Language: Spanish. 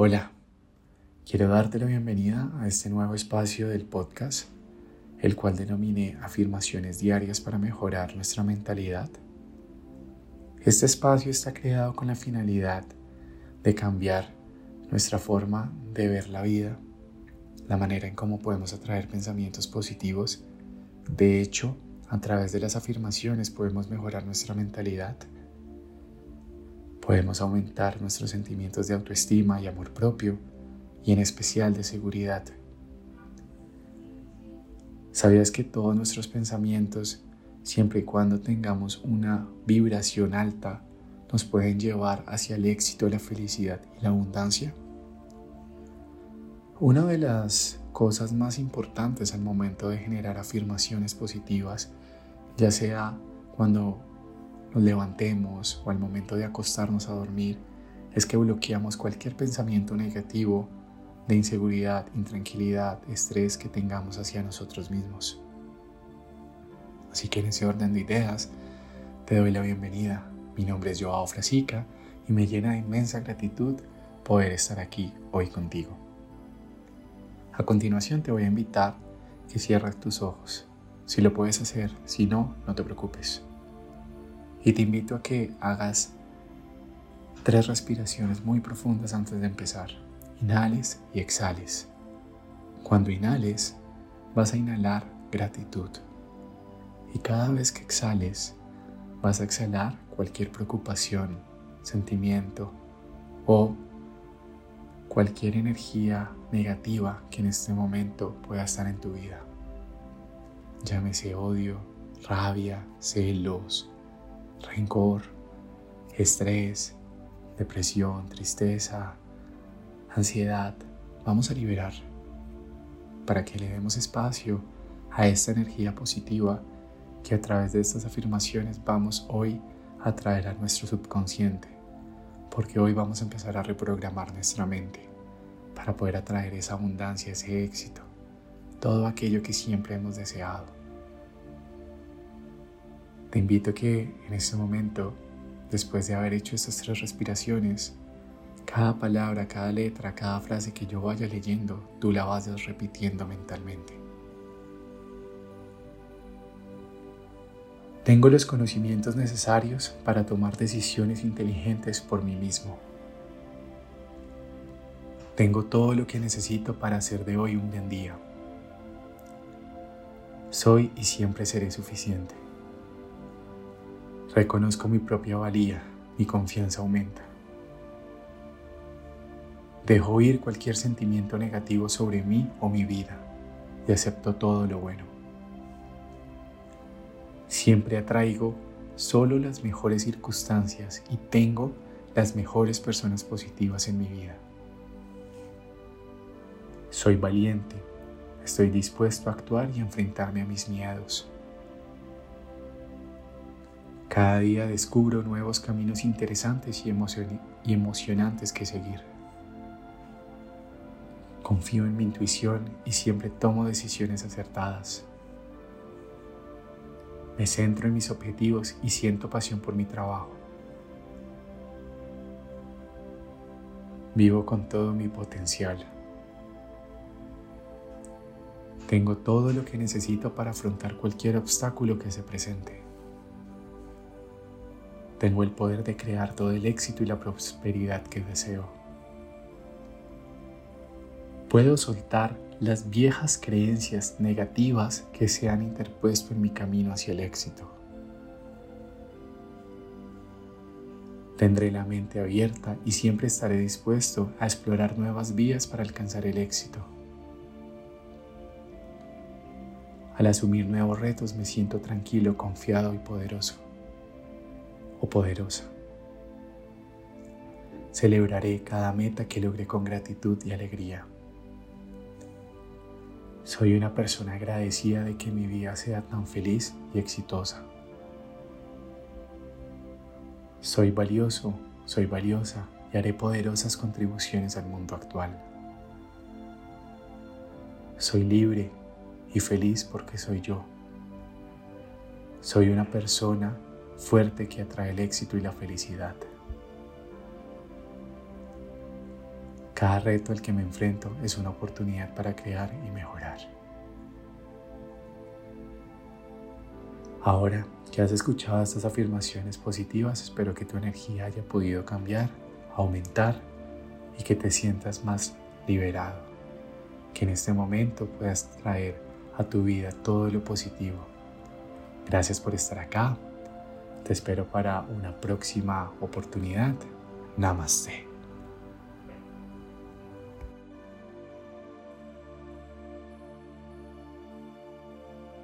Hola, quiero darte la bienvenida a este nuevo espacio del podcast, el cual denominé afirmaciones diarias para mejorar nuestra mentalidad. Este espacio está creado con la finalidad de cambiar nuestra forma de ver la vida, la manera en cómo podemos atraer pensamientos positivos. De hecho, a través de las afirmaciones podemos mejorar nuestra mentalidad Podemos aumentar nuestros sentimientos de autoestima y amor propio y en especial de seguridad. ¿Sabías que todos nuestros pensamientos, siempre y cuando tengamos una vibración alta, nos pueden llevar hacia el éxito, la felicidad y la abundancia? Una de las cosas más importantes al momento de generar afirmaciones positivas, ya sea cuando nos levantemos o al momento de acostarnos a dormir es que bloqueamos cualquier pensamiento negativo de inseguridad, intranquilidad, estrés que tengamos hacia nosotros mismos. Así que en ese orden de ideas te doy la bienvenida. Mi nombre es Joao Frasica y me llena de inmensa gratitud poder estar aquí hoy contigo. A continuación te voy a invitar que cierres tus ojos. Si lo puedes hacer, si no, no te preocupes. Y te invito a que hagas tres respiraciones muy profundas antes de empezar. Inhales y exhales. Cuando inhales, vas a inhalar gratitud. Y cada vez que exhales, vas a exhalar cualquier preocupación, sentimiento o cualquier energía negativa que en este momento pueda estar en tu vida. Llámese odio, rabia, celos, rencor, estrés, depresión, tristeza, ansiedad, vamos a liberar para que le demos espacio a esta energía positiva que a través de estas afirmaciones vamos hoy a traer a nuestro subconsciente, porque hoy vamos a empezar a reprogramar nuestra mente para poder atraer esa abundancia, ese éxito, todo aquello que siempre hemos deseado. Te invito a que en este momento, después de haber hecho estas tres respiraciones, cada palabra, cada letra, cada frase que yo vaya leyendo, tú la vayas repitiendo mentalmente. Tengo los conocimientos necesarios para tomar decisiones inteligentes por mí mismo. Tengo todo lo que necesito para hacer de hoy un buen día. Soy y siempre seré suficiente. Reconozco mi propia valía, mi confianza aumenta. Dejo ir cualquier sentimiento negativo sobre mí o mi vida y acepto todo lo bueno. Siempre atraigo solo las mejores circunstancias y tengo las mejores personas positivas en mi vida. Soy valiente, estoy dispuesto a actuar y enfrentarme a mis miedos. Cada día descubro nuevos caminos interesantes y, emocionantes que seguir. Confío en mi intuición y siempre tomo decisiones acertadas. Me centro en mis objetivos y siento pasión por mi trabajo. Vivo con todo mi potencial. Tengo todo lo que necesito para afrontar cualquier obstáculo que se presente. Tengo el poder de crear todo el éxito y la prosperidad que deseo. Puedo soltar las viejas creencias negativas que se han interpuesto en mi camino hacia el éxito. Tendré la mente abierta y siempre estaré dispuesto a explorar nuevas vías para alcanzar el éxito. Al asumir nuevos retos me siento tranquilo, confiado y poderoso o poderosa. Celebraré cada meta que logre con gratitud y alegría. Soy una persona agradecida de que mi vida sea tan feliz y exitosa. Soy valioso, soy valiosa y haré poderosas contribuciones al mundo actual. Soy libre y feliz porque soy yo. Soy una persona fuerte que atrae el éxito y la felicidad. Cada reto al que me enfrento es una oportunidad para crear y mejorar. Ahora que has escuchado estas afirmaciones positivas, espero que tu energía haya podido cambiar, aumentar y que te sientas más liberado. Que en este momento puedas traer a tu vida todo lo positivo. Gracias por estar acá. Te espero para una próxima oportunidad. Namaste.